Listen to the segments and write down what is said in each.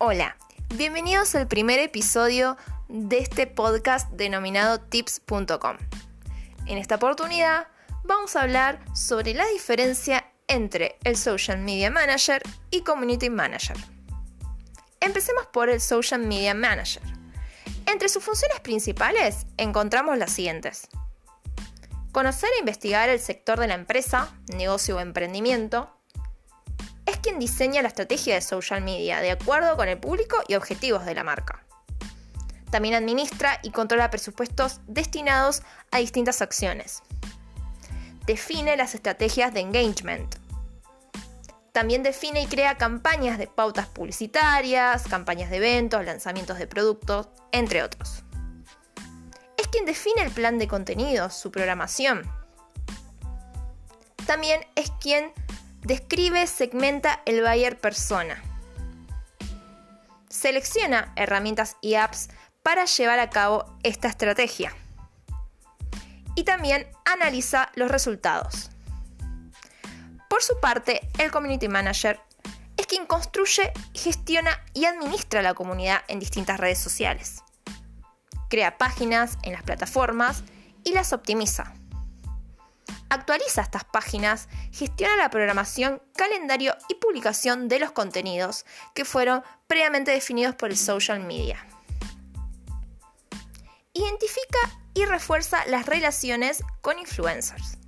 Hola, bienvenidos al primer episodio de este podcast denominado tips.com. En esta oportunidad vamos a hablar sobre la diferencia entre el Social Media Manager y Community Manager. Empecemos por el Social Media Manager. Entre sus funciones principales encontramos las siguientes. Conocer e investigar el sector de la empresa, negocio o emprendimiento, es quien diseña la estrategia de social media de acuerdo con el público y objetivos de la marca. También administra y controla presupuestos destinados a distintas acciones. Define las estrategias de engagement. También define y crea campañas de pautas publicitarias, campañas de eventos, lanzamientos de productos, entre otros. Es quien define el plan de contenidos, su programación. También es quien Describe, segmenta el buyer persona. Selecciona herramientas y apps para llevar a cabo esta estrategia. Y también analiza los resultados. Por su parte, el Community Manager es quien construye, gestiona y administra la comunidad en distintas redes sociales. Crea páginas en las plataformas y las optimiza actualiza estas páginas, gestiona la programación, calendario y publicación de los contenidos que fueron previamente definidos por el social media. Identifica y refuerza las relaciones con influencers.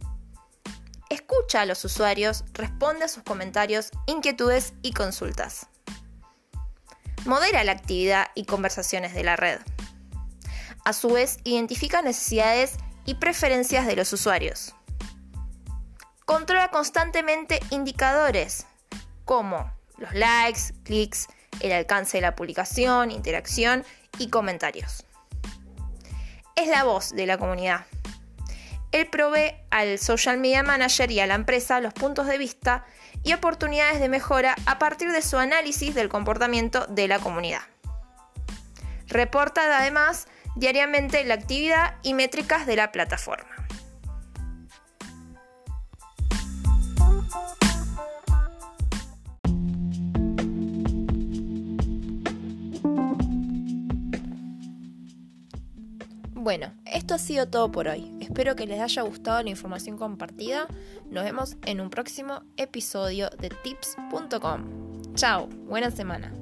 Escucha a los usuarios, responde a sus comentarios, inquietudes y consultas. Modera la actividad y conversaciones de la red. A su vez, identifica necesidades y preferencias de los usuarios controla constantemente indicadores como los likes, clics, el alcance de la publicación, interacción y comentarios. Es la voz de la comunidad. Él provee al social media manager y a la empresa los puntos de vista y oportunidades de mejora a partir de su análisis del comportamiento de la comunidad. Reporta además diariamente la actividad y métricas de la plataforma. Bueno, esto ha sido todo por hoy. Espero que les haya gustado la información compartida. Nos vemos en un próximo episodio de tips.com. Chao, buena semana.